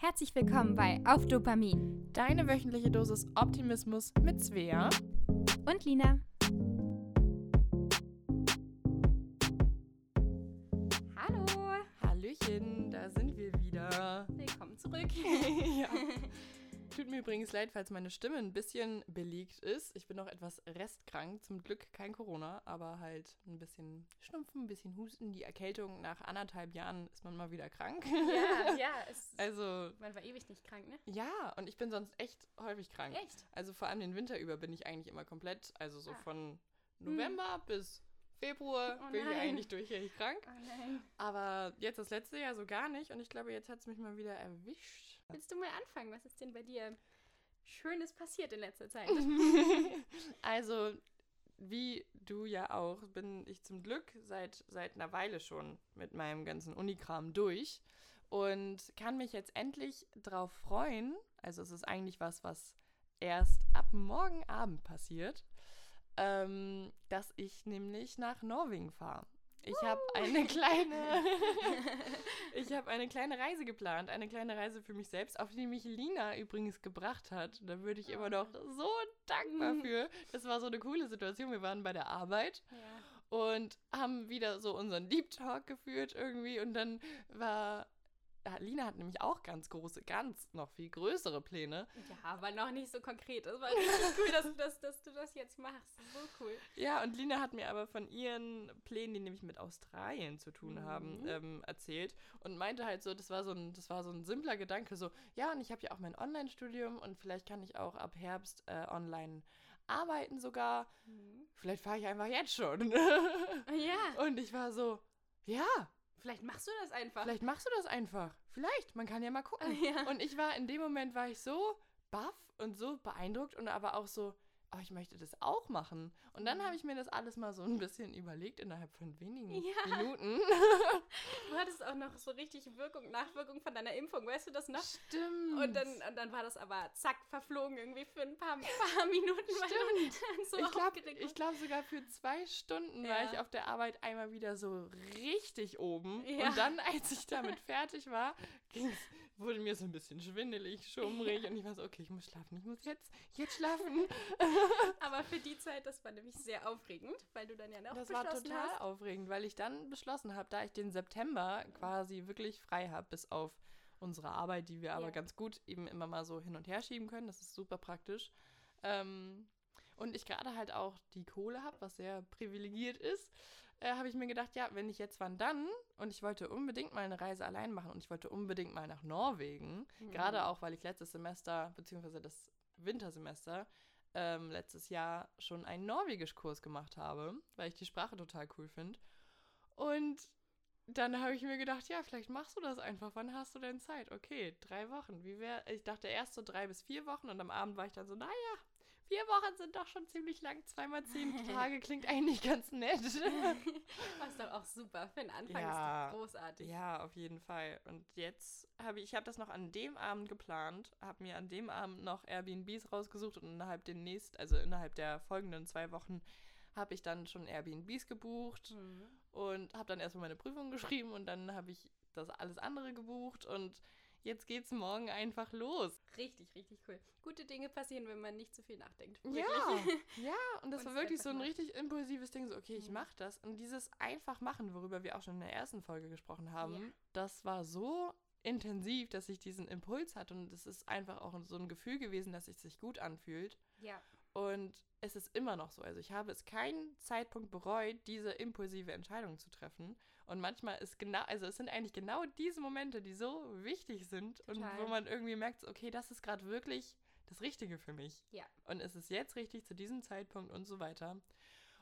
Herzlich willkommen bei Auf Dopamin Deine wöchentliche Dosis Optimismus mit Svea. und Lina. Hallo, Hallöchen, da sind wir wieder. willkommen zurück. ja. Tut mir übrigens leid, falls meine Stimme ein bisschen belegt ist. Ich bin noch etwas restkrank. Zum Glück kein Corona, aber halt ein bisschen Schnupfen, ein bisschen Husten. Die Erkältung nach anderthalb Jahren ist man mal wieder krank. Ja, ja, es, Also, man war ewig nicht krank, ne? ja, und ich bin sonst echt häufig krank. Echt? Also vor allem den Winter über bin ich eigentlich immer komplett, also so Ah. von November bis Februar Oh bin ich eigentlich durchgängig krank. Oh. Aber jetzt das letzte Jahr so gar nicht und ich glaube, jetzt hat es mich mal wieder erwischt. Willst du mal anfangen? Was ist denn bei dir Schönes passiert in letzter Zeit? Also, wie du ja auch, bin ich zum Glück seit, seit einer Weile schon mit meinem ganzen Unikram durch und kann mich jetzt endlich drauf freuen. Also, es ist eigentlich was, was erst ab morgen Abend passiert, ähm, dass ich nämlich nach Norwegen fahre. Ich habe eine kleine, ich habe eine kleine Reise geplant, eine kleine Reise für mich selbst, auf die mich Lina übrigens gebracht hat. Da würde ich immer noch so dankbar für. Das war so eine coole Situation. Wir waren bei der Arbeit ja. und haben wieder so unseren Deep Talk geführt irgendwie und dann war Lina hat nämlich auch ganz große, ganz noch viel größere Pläne. ja, aber noch nicht so konkret. Das war richtig cool, dass, dass, dass du das jetzt machst. So cool. Ja, und Lina hat mir aber von ihren Plänen, die nämlich mit Australien zu tun haben, ähm, erzählt und meinte halt so, das war so ein, das war so ein simpler Gedanke, so, ja, und ich habe ja auch mein Online-Studium und vielleicht kann ich auch ab Herbst äh, online arbeiten sogar. Vielleicht fahre ich einfach jetzt schon. Ja, und ich war so, ja, vielleicht machst du das einfach. Vielleicht machst du das einfach. Vielleicht, man kann ja mal gucken. Ja. Und ich war in dem Moment war ich so baff und so beeindruckt und aber auch so, oh, ich möchte das auch machen. Und dann habe ich mir das alles mal so ein bisschen überlegt innerhalb von wenigen Ja. Minuten. Du hattest auch noch so richtig Wirkung, Nachwirkung von deiner Impfung, weißt du das noch? Stimmt. Und dann, und dann war das aber zack, verflogen irgendwie für ein paar, paar Minuten, dann so ich glaube glaub sogar für zwei Stunden Ja. war ich auf der Arbeit einmal wieder so richtig oben. Ja. Und dann, als ich damit fertig war, wurde mir so ein bisschen schwindelig, schummrig. Und ich war so, okay, ich muss schlafen, ich muss jetzt, jetzt schlafen. Aber für die Zeit, das war nämlich sehr aufregend, weil du dann ja noch Das war total hast. aufregend, weil ich dann beschlossen habe, da ich den September quasi wirklich frei habe, bis auf unsere Arbeit, die wir aber Ja. ganz gut eben immer mal so hin und her schieben können. Das ist super praktisch. Ähm, und ich gerade halt auch die Kohle habe, was sehr privilegiert ist, äh, habe ich mir gedacht, ja, wenn nicht jetzt, wann dann? Und ich wollte unbedingt mal eine Reise allein machen und ich wollte unbedingt mal nach Norwegen. Gerade auch, weil ich letztes Semester, beziehungsweise das Wintersemester, ähm, letztes Jahr schon einen Norwegischkurs gemacht habe, weil ich die Sprache total cool finde. Und dann habe ich mir gedacht, ja, vielleicht machst du das einfach. Wann hast du denn Zeit? Okay, drei Wochen. Wie wär, ich dachte erst so drei bis vier Wochen und am Abend war ich dann so, naja, vier Wochen sind doch schon ziemlich lang. Zweimal zehn Tage klingt eigentlich ganz nett. Ist doch auch super. Für den Anfang Ja. ist großartig. Ja, auf jeden Fall. Und jetzt habe ich, ich habe das noch an dem Abend geplant, habe mir an dem Abend noch Airbnbs rausgesucht und innerhalb den nächsten, also innerhalb der folgenden zwei Wochen habe ich dann schon Airbnbs gebucht Mhm. und habe dann erstmal meine Prüfung geschrieben und dann habe ich das alles andere gebucht und jetzt geht's morgen einfach los. Richtig, richtig cool. Gute Dinge passieren, wenn man nicht zu viel nachdenkt. Ja, Wirklich. ja, und das Und war wirklich so ein macht. richtig impulsives Ding, so, okay, ich mach das. Und dieses einfach machen, worüber wir auch schon in der ersten Folge gesprochen haben, Ja. das war so intensiv, dass ich diesen Impuls hatte und es ist einfach auch so ein Gefühl gewesen, dass es sich gut anfühlt. Ja. Und es ist immer noch so. Also ich habe es keinen Zeitpunkt bereut, diese impulsive Entscheidung zu treffen. Und manchmal ist genau, also es sind eigentlich genau diese Momente, die so wichtig sind und Total. wo man irgendwie merkt, okay, das ist gerade wirklich das Richtige für mich. Ja. Und es ist jetzt richtig zu diesem Zeitpunkt und so weiter.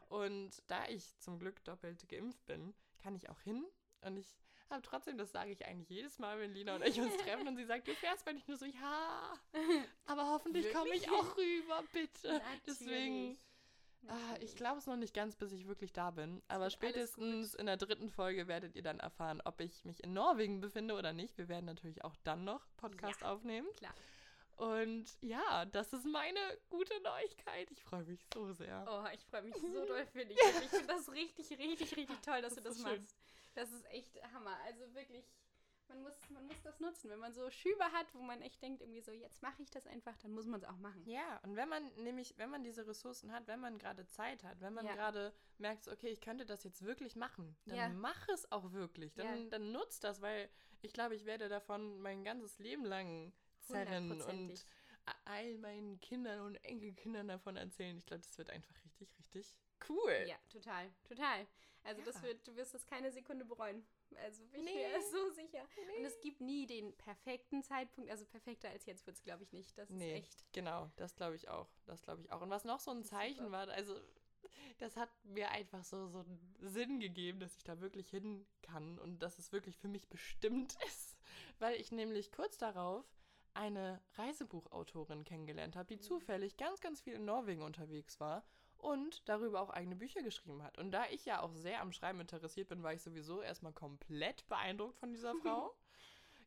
Und da ich zum Glück doppelt geimpft bin, kann ich auch hin. Und ich habe trotzdem, das sage ich eigentlich jedes Mal, wenn Lina und ich uns treffen und sie sagt, du fährst, wenn ich nur so, ja, aber hoffentlich komme ich auch rüber, bitte. Deswegen, Natürlich. ah, Natürlich. ich glaube es noch nicht ganz, bis ich wirklich da bin. Aber spätestens in der dritten Folge werdet ihr dann erfahren, ob ich mich in Norwegen befinde oder nicht. Wir werden natürlich auch dann noch Podcast Ja. aufnehmen. Klar. Und ja, das ist meine gute Neuigkeit. Ich freue mich so sehr. Oh, ich freue mich so doll für dich. Ich finde das richtig, richtig, richtig toll, dass Das du das schön. machst. Das ist echt Hammer. Also wirklich man muss, man muss das nutzen. Wenn man so Schübe hat, wo man echt denkt, irgendwie so, jetzt mache ich das einfach, dann muss man es auch machen. Ja, und wenn man nämlich, wenn man diese Ressourcen hat, wenn man gerade Zeit hat, wenn man Ja. gerade merkt, so, okay, ich könnte das jetzt wirklich machen, dann Ja. mach es auch wirklich. Dann, Ja. dann nutzt das, weil ich glaube, ich werde davon mein ganzes Leben lang zerren und all meinen Kindern und Enkelkindern davon erzählen. Ich glaube, das wird einfach richtig, richtig cool. Ja, total, total. Also das Ja. wird, du wirst das keine Sekunde bereuen. Also bin ich Nee. mir so sicher. Und Nee. es gibt nie den perfekten Zeitpunkt. Also perfekter als jetzt wird es, glaube ich, nicht. Das Nee, ist echt. genau, das glaube ich auch. Das glaube ich auch. Und was noch so ein Das Zeichen war, also das hat mir einfach so, so einen Sinn gegeben, dass ich da wirklich hin kann und dass es wirklich für mich bestimmt ist. Weil ich nämlich kurz darauf eine Reisebuchautorin kennengelernt habe, die Mhm. zufällig ganz, ganz viel in Norwegen unterwegs war und darüber auch eigene Bücher geschrieben hat. Und da ich ja auch sehr am Schreiben interessiert bin, war ich sowieso erstmal komplett beeindruckt von dieser Frau.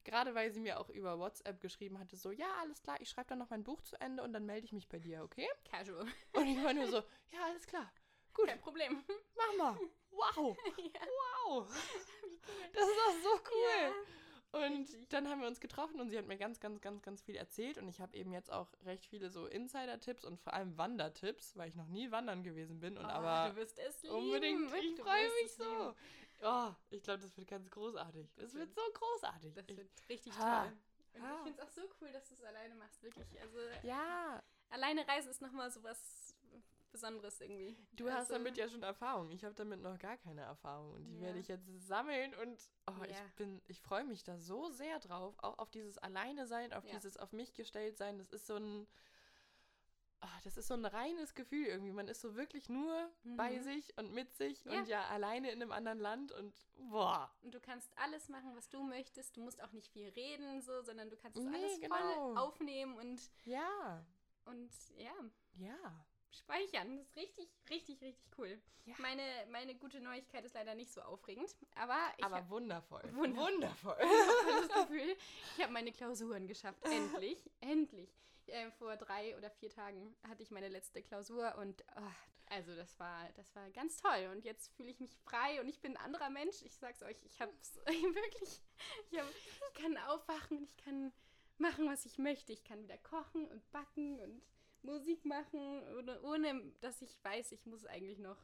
Gerade weil sie mir auch über WhatsApp geschrieben hatte, so, ja, alles klar, ich schreibe dann noch mein Buch zu Ende und dann melde ich mich bei dir, okay? Casual. Und ich war nur so, ja, alles klar, gut, Kein Problem. mach mal. Wow, ja. wow. Das ist auch so cool. Und richtig. dann haben wir uns getroffen und sie hat mir ganz, ganz, ganz, ganz viel erzählt. Und ich habe eben jetzt auch recht viele so Insider-Tipps und vor allem Wandertipps, weil ich noch nie wandern gewesen bin. Und Oh, aber du wirst es lieben. unbedingt, ich freue mich so. lieben. Oh, ich glaube, das wird ganz großartig. Das Das wird wird- so großartig. Das Ich- wird richtig Ha. toll. Und Ha. ich finde es auch so cool, dass du es alleine machst, wirklich. Also ja, alleine reisen ist nochmal so was Besonderes irgendwie. Du hast Also, damit ja schon Erfahrung. Ich habe damit noch gar keine Erfahrung. Und die Ja. werde ich jetzt sammeln. Und oh, Ja. ich bin, ich freue mich da so sehr drauf. Auch auf dieses Alleine sein, auf Ja. dieses auf mich gestellt sein. Das ist so ein. Oh, das ist so ein reines Gefühl irgendwie. Man ist so wirklich nur bei Mhm. sich und mit sich Ja. und ja alleine in einem anderen Land und boah. Und du kannst alles machen, was du möchtest. Du musst auch nicht viel reden, so, sondern du kannst Nee, alles genau. voll aufnehmen und, Ja, und ja, ja. Speichern. Das ist richtig, richtig, richtig cool. Ja. Meine, meine gute Neuigkeit ist leider nicht so aufregend, aber ich Aber wundervoll. Wundervoll. Wundervoll. das Gefühl, ich habe meine Klausuren geschafft. Endlich, endlich. Äh, vor drei oder vier Tagen hatte ich meine letzte Klausur und oh, also das war, das war ganz toll. Und jetzt fühle ich mich frei und ich bin ein anderer Mensch. Ich sag's euch, ich habe wirklich, ich, hab, ich kann aufwachen und ich kann machen, was ich möchte. Ich kann wieder kochen und backen und Musik machen, ohne, ohne dass ich weiß, ich muss eigentlich noch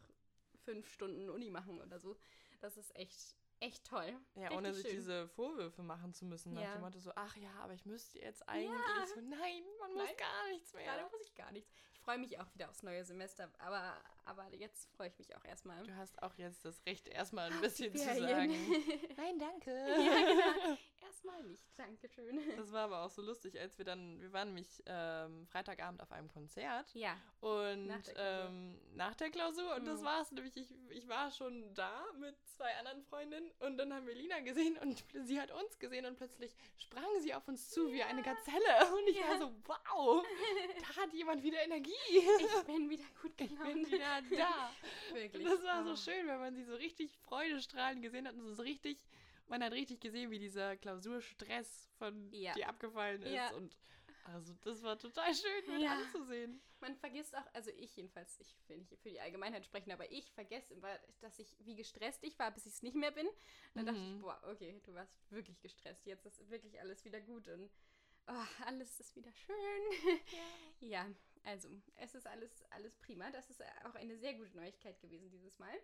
fünf Stunden Uni machen oder so. Das ist echt, echt toll. Ja, Richtig ohne sich schön. diese Vorwürfe machen zu müssen. Nach Ja. dem Motto so, ach ja, aber ich müsste jetzt eigentlich. Ja. So, nein, man muss Nein. gar nichts mehr. Gerade muss ich gar nichts. Ich freue mich auch wieder aufs neue Semester, aber, aber jetzt freue ich mich auch erstmal. Du hast auch jetzt das Recht, erstmal ein bisschen zu sagen. Nein, danke. ja, genau. Erstmal nicht. Dankeschön. Das war aber auch so lustig, als wir dann, wir waren nämlich ähm, Freitagabend auf einem Konzert Ja. und Nach der Klausur. ähm, nach der Klausur und das Mhm. war's nämlich, ich, ich war schon da mit zwei anderen Freundinnen und dann haben wir Lina gesehen und sie hat uns gesehen und plötzlich sprang sie auf uns zu wie eine Gazelle und ich war Ja. so, wow, da hat jemand wieder Energie. Ich bin wieder gut Ich gelaunt. bin wieder da. Wirklich. Das war so Oh. schön, wenn man sie so richtig freudestrahlend gesehen hat und so richtig, man hat richtig gesehen, wie dieser Klausurstress von Ja. dir abgefallen ist. Ja. Und also das war total schön mit Ja. anzusehen. Man vergisst auch, also ich jedenfalls, ich will nicht für die Allgemeinheit sprechen, aber ich vergesse immer, dass ich, wie gestresst ich war, bis ich es nicht mehr bin. Und dann dachte ich, Mhm. boah, okay, du warst wirklich gestresst. Jetzt ist wirklich alles wieder gut und oh, alles ist wieder schön. Ja, also es ist alles, alles prima. Das ist auch eine sehr gute Neuigkeit gewesen dieses Mal.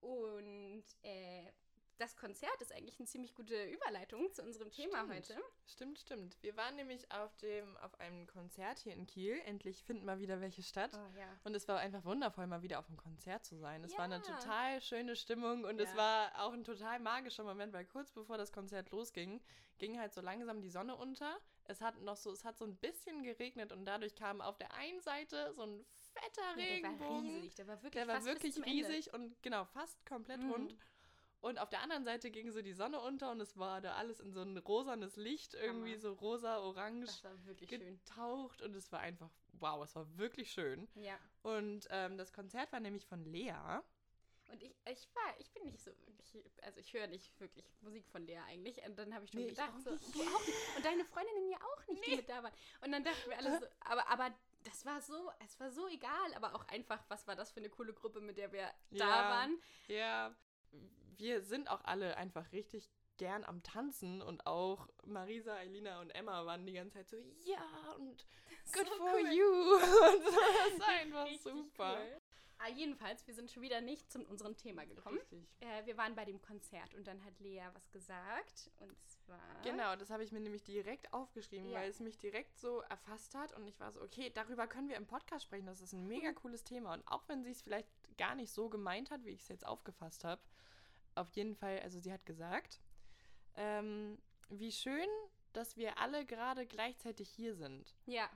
Und äh, das Konzert ist eigentlich eine ziemlich gute Überleitung zu unserem Thema Stimmt. heute. Stimmt, stimmt. Wir waren nämlich auf dem auf einem Konzert hier in Kiel. Endlich finden mal wieder welche statt. Oh ja. Und es war einfach wundervoll, mal wieder auf einem Konzert zu sein. Es war eine Ja. total schöne Stimmung und es Ja. war auch ein total magischer Moment, weil kurz bevor das Konzert losging, ging halt so langsam die Sonne unter. Es hat noch so, es hat so ein bisschen geregnet und dadurch kam auf der einen Seite so ein fetter Ja, der war Regenbogen. riesig. Der war wirklich, Der war wirklich zum Ende. riesig und genau, fast komplett Mhm. rund. Und auf der anderen Seite ging so die Sonne unter und es war da alles in so ein rosanes Licht, irgendwie Hammer. so rosa, orange Das war wirklich schön. getaucht und es war einfach, wow, es war wirklich schön. Ja. Und ähm, das Konzert war nämlich von Lea. Und ich, ich war, ich bin nicht so wirklich, also ich höre nicht wirklich Musik von der eigentlich. Und dann habe ich schon Nee, ich gedacht, auch so, nicht. du auch nicht. Und deine Freundinnen ja auch nicht, die mit da waren. Und dann dachten wir alle so, aber, aber das war so, es war so egal, aber auch einfach, was war das für eine coole Gruppe, mit der wir da Ja. waren. Ja, wir sind auch alle einfach richtig gern am Tanzen und auch Marisa, Elina und Emma waren die ganze Zeit so, ja, und good So for cool. you. Und so, das war einfach Richtig super. Cool. Ah, jedenfalls, wir sind schon wieder nicht zu unserem Thema gekommen. Richtig. Äh, wir waren bei dem Konzert und dann hat Lea was gesagt. Und zwar. Genau, das habe ich mir nämlich direkt aufgeschrieben, Ja. weil es mich direkt so erfasst hat und ich war so, okay, darüber können wir im Podcast sprechen, das ist ein mega cooles Thema und auch wenn sie es vielleicht gar nicht so gemeint hat, wie ich es jetzt aufgefasst habe, auf jeden Fall, also sie hat gesagt, ähm, wie schön, dass wir alle gerade gleichzeitig hier sind Ja,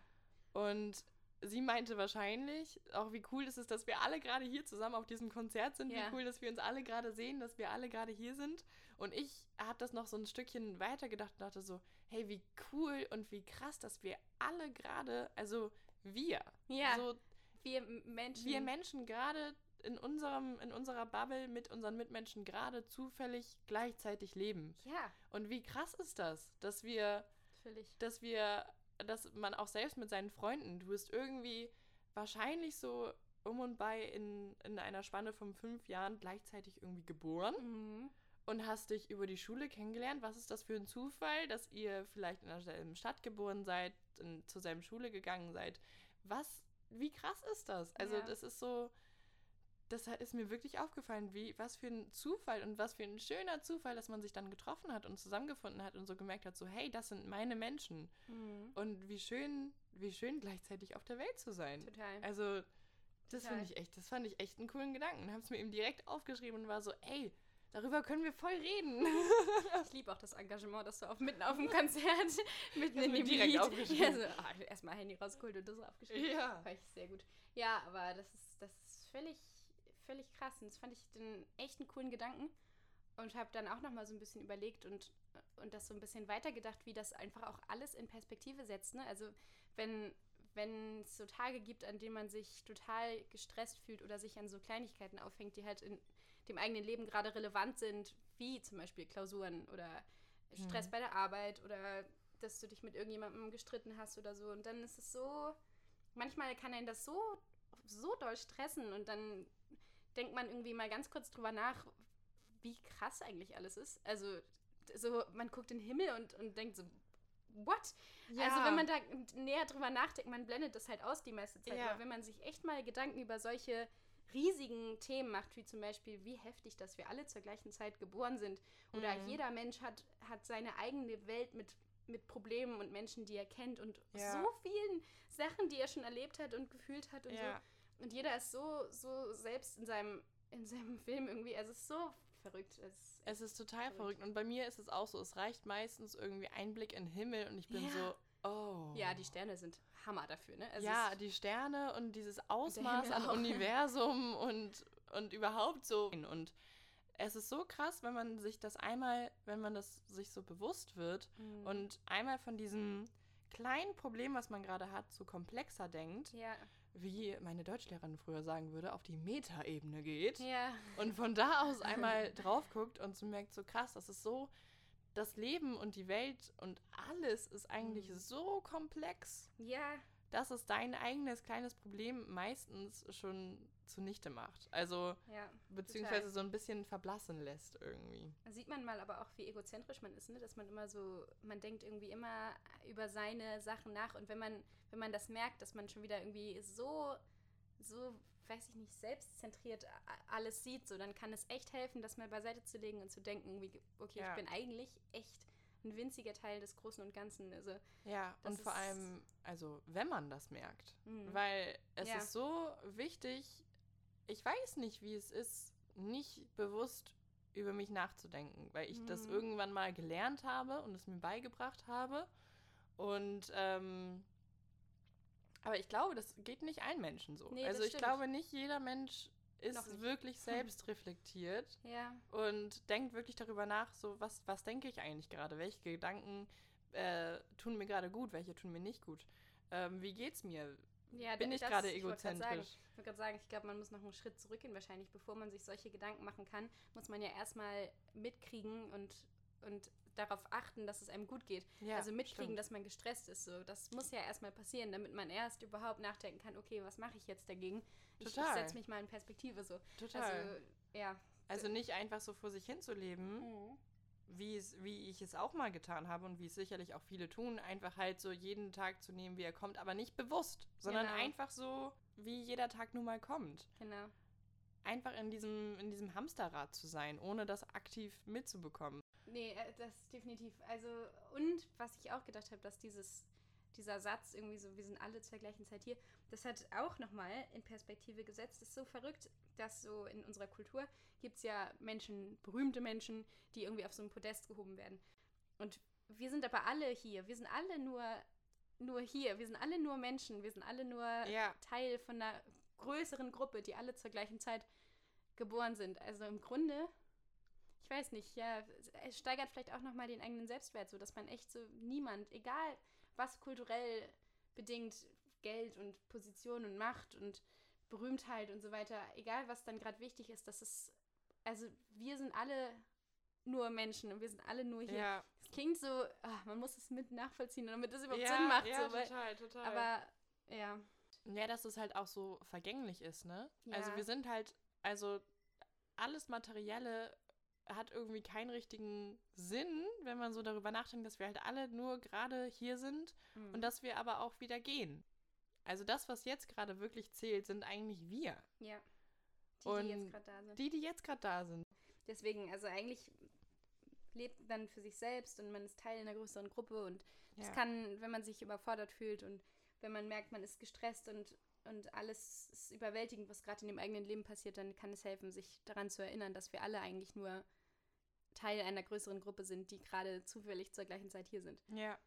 und sie meinte wahrscheinlich, auch wie cool ist es, dass wir alle gerade hier zusammen auf diesem Konzert sind, Ja. wie cool, dass wir uns alle gerade sehen, dass wir alle gerade hier sind. Und ich habe das noch so ein Stückchen weitergedacht und dachte so, hey, wie cool und wie krass, dass wir alle gerade, also wir, ja. so wir Menschen. wir Menschen gerade in unserem, in unserer Bubble mit unseren Mitmenschen gerade zufällig gleichzeitig leben. Ja, Und wie krass ist das, dass wir völlig. dass wir, dass man auch selbst mit seinen Freunden, du bist irgendwie wahrscheinlich so um und bei in, in einer Spanne von fünf Jahren gleichzeitig irgendwie geboren Mhm. und hast dich über die Schule kennengelernt. Was ist das für ein Zufall, dass ihr vielleicht in derselben Stadt geboren seid, in, zur selben Schule gegangen seid? Was, wie krass ist das? Also Ja. das ist so, das ist mir wirklich aufgefallen, wie, was für ein Zufall und was für ein schöner Zufall, dass man sich dann getroffen hat und zusammengefunden hat und so gemerkt hat, so, hey, das sind meine Menschen. Mhm. Und wie schön, wie schön gleichzeitig auf der Welt zu sein. Total. Also, das finde ich echt, das fand ich echt einen coolen Gedanken. Habe es mir eben direkt aufgeschrieben und war so, ey, darüber können wir voll reden. Ich liebe auch das Engagement, dass du auf, mitten auf dem Konzert mitten in dem direkt Lied aufgeschrieben. Ja, so, ah, erstmal Handy rausgeholt und das aufgeschrieben. ja. Fand ich sehr gut. Ja, aber das ist, das ist völlig, völlig krass. Und das fand ich den echt einen coolen Gedanken. Und habe dann auch nochmal so ein bisschen überlegt und, und das so ein bisschen weitergedacht, wie das einfach auch alles in Perspektive setzt. Ne? Also wenn, wenn es so Tage gibt, an denen man sich total gestresst fühlt oder sich an so Kleinigkeiten aufhängt, die halt in dem eigenen Leben gerade relevant sind, wie zum Beispiel Klausuren oder Stress Mhm. bei der Arbeit oder dass du dich mit irgendjemandem gestritten hast oder so. Und dann ist es so, manchmal kann einen das so, so doll stressen und dann denkt man irgendwie mal ganz kurz drüber nach, wie krass eigentlich alles ist. Also so, man guckt in den Himmel und, und denkt so, what? Also wenn man da näher drüber nachdenkt, man blendet das halt aus die meiste Zeit. Ja. Aber wenn man sich echt mal Gedanken über solche riesigen Themen macht, wie zum Beispiel, wie heftig, dass wir alle zur gleichen Zeit geboren sind oder Mhm. jeder Mensch hat, hat seine eigene Welt mit, mit Problemen und Menschen, die er kennt und Ja. so vielen Sachen, die er schon erlebt hat und gefühlt hat und ja. so. Und jeder ist so, so selbst in seinem, in seinem Film irgendwie, also es ist so verrückt. Es, Es ist total Verrückt. verrückt. Und bei mir ist es auch so, es reicht meistens irgendwie ein Blick in den Himmel und ich bin Ja. so, oh. ja, die Sterne sind Hammer dafür, ne? Also ja, die Sterne und dieses Ausmaß an. Universum und, und überhaupt so. Und es ist so krass, wenn man sich das einmal, wenn man das sich so bewusst wird Mhm. und einmal von diesem kleinen Problem, was man gerade hat, so komplexer denkt, ja, wie meine Deutschlehrerin früher sagen würde, auf die Metaebene geht ja, und von da aus einmal drauf guckt und so merkt, so krass, das ist so, das Leben und die Welt und alles ist eigentlich Mhm. so komplex ja, dass es dein eigenes kleines Problem meistens schon zunichte macht. Also, ja. beziehungsweise Total. so ein bisschen verblassen lässt irgendwie. Da sieht man mal aber auch, wie egozentrisch man ist, ne? dass man immer so, man denkt irgendwie immer über seine Sachen nach und wenn man, wenn man das merkt, dass man schon wieder irgendwie so, so, weiß ich nicht, selbstzentriert alles sieht, so, dann kann es echt helfen, das mal beiseite zu legen und zu denken, wie, okay, Ja. ich bin eigentlich echt ein winziger Teil des Großen und Ganzen. Also, Ja, und vor allem, also, wenn man das merkt. Mhm. Weil es Ja. ist so wichtig, ich weiß nicht, wie es ist, nicht bewusst über mich nachzudenken, weil ich das Mhm. irgendwann mal gelernt habe und es mir beigebracht habe. Und, ähm, aber ich glaube, das geht nicht allen Menschen so. Nee, also ich stimmt. glaube, nicht jeder Mensch ist wirklich selbst reflektiert ja, und denkt wirklich darüber nach, so was, was denke ich eigentlich gerade? Welche Gedanken äh, tun mir gerade gut, welche tun mir nicht gut? Ähm, wie geht's mir? Ja, Bin ich gerade ich egozentrisch? Ich wollte gerade sagen, ich glaube, man muss noch einen Schritt zurückgehen wahrscheinlich. Bevor man sich solche Gedanken machen kann, muss man ja erstmal mitkriegen und, und darauf achten, dass es einem gut geht. Ja, also mitkriegen, stimmt. dass man gestresst ist. So. Das muss ja erstmal passieren, damit man erst überhaupt nachdenken kann, okay, was mache ich jetzt dagegen? Ich, ich Total. setze mich mal in Perspektive so. Total. Also, ja. Also nicht einfach so vor sich hin zu leben, Mhm. Wie, es, wie ich es auch mal getan habe und wie es sicherlich auch viele tun, einfach halt so jeden Tag zu nehmen, wie er kommt, aber nicht bewusst, sondern Genau. einfach so, wie jeder Tag nun mal kommt. Genau. Einfach in diesem, in diesem Hamsterrad zu sein, ohne das aktiv mitzubekommen. Nee, äh, das definitiv. Also, und was ich auch gedacht habe, dass dieses, dieser Satz irgendwie so, wir sind alle zur gleichen Zeit hier, das hat auch nochmal in Perspektive gesetzt. Das ist so verrückt, dass so in unserer Kultur gibt es ja Menschen, berühmte Menschen, die irgendwie auf so ein Podest gehoben werden. Und wir sind aber alle hier. Wir sind alle nur, nur hier. Wir sind alle nur Menschen. Wir sind alle nur Ja. Teil von einer größeren Gruppe, die alle zur gleichen Zeit geboren sind. Also im Grunde, ich weiß nicht, ja, es steigert vielleicht auch nochmal den eigenen Selbstwert, so dass man echt so niemand, egal was kulturell bedingt, Geld und Position und Macht und Berühmtheit und so weiter, egal was dann gerade wichtig ist, dass es, also wir sind alle nur Menschen und wir sind alle nur hier. Ja, Es klingt so, ah, man muss es mit nachvollziehen, damit es überhaupt ja, Sinn macht. ja so, weil, total, total. aber ja, Ja, dass es halt auch so vergänglich ist, ne? Also Ja. wir sind halt, also alles Materielle hat irgendwie keinen richtigen Sinn, wenn man so darüber nachdenkt, dass wir halt alle nur gerade hier sind hm. und dass wir aber auch wieder gehen. Also das, was jetzt gerade wirklich zählt, sind eigentlich wir. ja. Die, Und die jetzt gerade da sind. Die, die jetzt gerade da sind. Deswegen, also eigentlich lebt man für sich selbst und man ist Teil einer größeren Gruppe und Ja. kann, wenn man sich überfordert fühlt und wenn man merkt, man ist gestresst und, und alles ist überwältigend, was gerade in dem eigenen Leben passiert, dann kann es helfen, sich daran zu erinnern, dass wir alle eigentlich nur Teil einer größeren Gruppe sind, die gerade zufällig zur gleichen Zeit hier sind. Ja,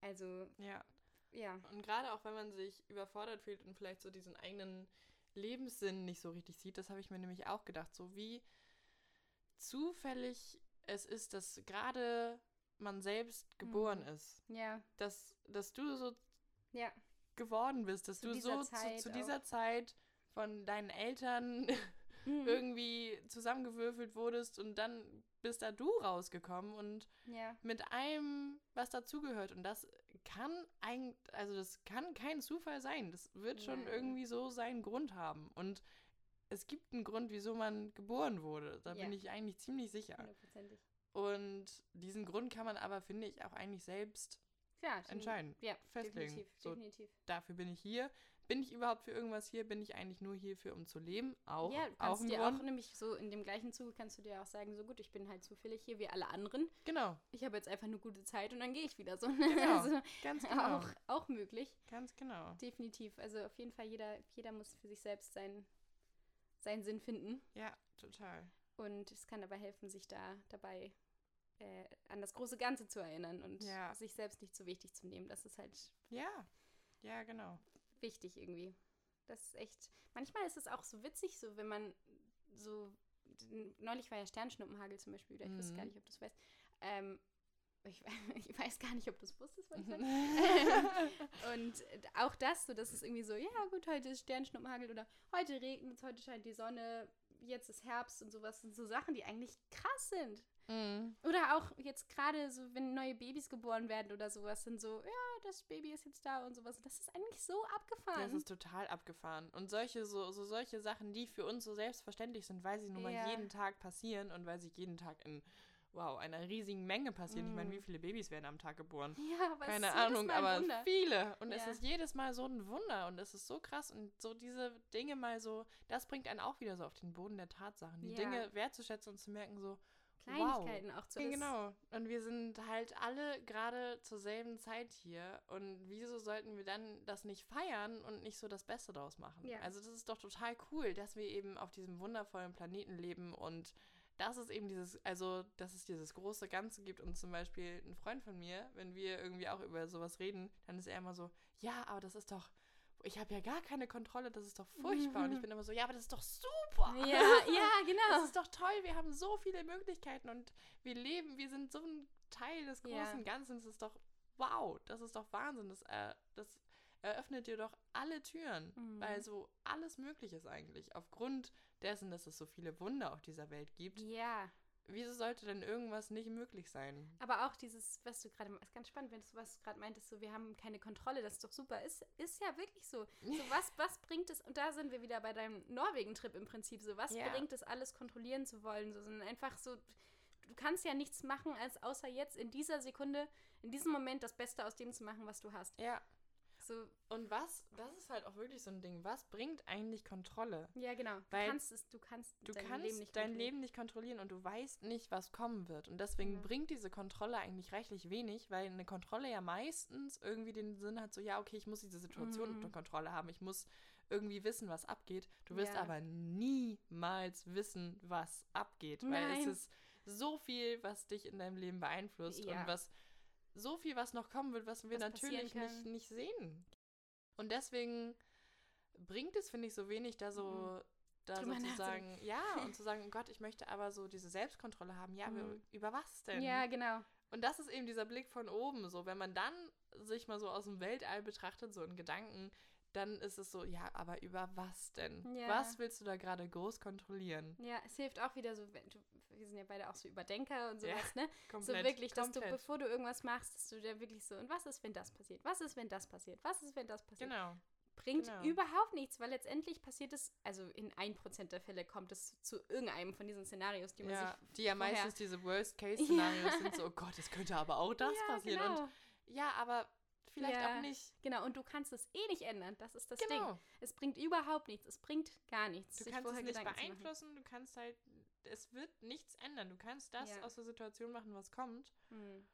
Also, ja. ja. Und gerade auch, wenn man sich überfordert fühlt und vielleicht so diesen eigenen Lebenssinn nicht so richtig sieht, das habe ich mir nämlich auch gedacht, so wie zufällig es ist, dass gerade man selbst geboren Mhm. ist. Ja, Dass, dass du so ja, geworden bist, dass Zu du so zu, Zeit zu auch. dieser Zeit von deinen Eltern Mhm. irgendwie zusammengewürfelt wurdest und dann bist da du rausgekommen und ja, mit allem, was dazugehört. Und das kann eigentlich, also das kann kein Zufall sein. Das wird schon irgendwie so seinen Grund haben. Und es gibt einen Grund, wieso man geboren wurde. Da bin Ja. ich eigentlich ziemlich sicher. hundertprozentig. Und diesen Grund kann man aber, finde ich, auch eigentlich selbst Ja, entscheiden. Ja, festlegen. definitiv, So, definitiv. Dafür bin ich hier. Bin ich überhaupt für irgendwas hier? Bin ich eigentlich nur hierfür, um zu leben? Auch, ja, du auch kannst ein dir Grund. auch nämlich so in dem gleichen Zuge kannst du dir auch sagen, so gut, ich bin halt zufällig hier wie alle anderen. Genau, Ich habe jetzt einfach eine gute Zeit und dann gehe ich wieder so. ne? Genau, Also ganz genau. auch, auch möglich, Ganz genau. definitiv. Also auf jeden Fall, jeder, jeder muss für sich selbst seinen, seinen Sinn finden. Ja, total. Und es kann aber helfen, sich da dabei äh, an das große Ganze zu erinnern und Ja. sich selbst nicht zu wichtig zu nehmen. Das ist halt Ja, ja, genau. Wichtig irgendwie. Das ist echt. Manchmal ist es auch so witzig, so wenn man so. Neulich war ja Sternschnuppenhagel zum Beispiel, oder ich weiß Mhm. gar nicht, ob du es weißt. Ähm, ich, ich weiß gar nicht, ob du es wusstest, wollte ich sagen. Und auch das, so dass es irgendwie so, ja gut, heute ist Sternschnuppenhagel oder heute regnet es, heute scheint die Sonne, jetzt ist Herbst und sowas, sind so Sachen, die eigentlich krass sind. Mhm. Oder auch jetzt gerade so, wenn neue Babys geboren werden oder sowas, sind so, ja, das Baby ist jetzt da und sowas. Das ist eigentlich so abgefahren. Das ist total abgefahren. Und solche, so, so solche Sachen, die für uns so selbstverständlich sind, weil sie nun mal Ja. jeden Tag passieren und weil sie jeden Tag in, wow, einer riesigen Menge passieren. Ich meine, Mm. wie viele Babys werden am Tag geboren? Ja, aber Keine es ist Ahnung, aber Wunder. viele. Und es Ja. ist jedes Mal so ein Wunder und es ist so krass. Und so diese Dinge mal so, das bringt einen auch wieder so auf den Boden der Tatsachen. Die Ja. Dinge wertzuschätzen und zu merken, so, Kleinigkeiten auch zu das- genau. Und wir sind halt alle gerade zur selben Zeit hier. Und wieso sollten wir dann das nicht feiern und nicht so das Beste draus machen? Ja. Also das ist doch total cool, dass wir eben auf diesem wundervollen Planeten leben und dass es eben dieses, also dass es dieses große Ganze gibt und zum Beispiel ein Freund von mir, wenn wir irgendwie auch über sowas reden, dann ist er immer so, ja, aber das ist doch, ich habe ja gar keine Kontrolle, das ist doch furchtbar. Und ich bin immer so, ja, aber das ist doch super. Ja, ja, genau. Das ist doch toll, wir haben so viele Möglichkeiten und wir leben, wir sind so ein Teil des Ja. großen Ganzen. Das ist doch, wow, das ist doch Wahnsinn. Das, äh, das eröffnet dir doch alle Türen, Mhm. weil so alles möglich ist eigentlich. Aufgrund dessen, dass es so viele Wunder auf dieser Welt gibt. Ja, Wieso sollte denn irgendwas nicht möglich sein? aber auch dieses, was du gerade, ist ganz spannend, wenn du was gerade meintest, so wir haben keine Kontrolle, das ist doch super, ist, ist ja wirklich so. So was, was bringt es, und da sind wir wieder bei deinem Norwegen-Trip im Prinzip, so was Ja. bringt es alles kontrollieren zu wollen, so, sondern einfach so, du kannst ja nichts machen, als außer jetzt in dieser Sekunde, in diesem Moment das Beste aus dem zu machen, was du hast. Ja. So, Und was, das ist halt auch wirklich so ein Ding, was bringt eigentlich Kontrolle? ja, genau. Weil du kannst es, du kannst Du dein kannst Leben nicht dein kontrollieren. Leben nicht kontrollieren und du weißt nicht, was kommen wird. Und deswegen Ja. bringt diese Kontrolle eigentlich reichlich wenig, weil eine Kontrolle ja meistens irgendwie den Sinn hat, so, ja, okay, ich muss diese Situation Mhm. unter Kontrolle haben, ich muss irgendwie wissen, was abgeht. Du wirst Ja. aber niemals wissen, was abgeht, weil es Nein. ist so viel, was dich in deinem Leben beeinflusst Ja. und was so viel, was noch kommen wird, was wir Was natürlich nicht, nicht sehen. Und deswegen bringt es, finde ich, so wenig, da so, Mhm. da Drüber sozusagen, ja, und zu sagen, oh Gott, ich möchte aber so diese Selbstkontrolle haben. Ja, aber Mhm. über was denn? Ja, genau. Und das ist eben dieser Blick von oben, so, wenn man dann sich mal so aus dem Weltall betrachtet, so in Gedanken, dann ist es so, ja, aber über was denn? Ja. Was willst du da gerade groß kontrollieren? Ja, es hilft auch wieder so, wenn du, wir sind ja beide auch so Überdenker und Ja, sowas, ne? So Komplett, wirklich, dass du, komplett. bevor du irgendwas machst, dass du dir wirklich so, und was ist, wenn das passiert? Was ist, wenn das passiert? Was ist, wenn das passiert? Genau. Bringt genau. überhaupt nichts, weil letztendlich passiert es, also in 1% der Fälle kommt es zu irgendeinem von diesen Szenarios, die man Ja, sich die ja meistens diese Worst-Case-Szenarios sind, so, oh Gott, es könnte aber auch das ja, passieren. Genau, Und ja, aber vielleicht Ja. auch nicht. genau, und du kannst es eh nicht ändern, das ist das Ding. Genau. Es bringt überhaupt nichts, es bringt gar nichts. Du kannst es nicht Gedanken beeinflussen, du kannst halt, es wird nichts ändern. Du kannst das Ja. aus der Situation machen, was kommt. Hm.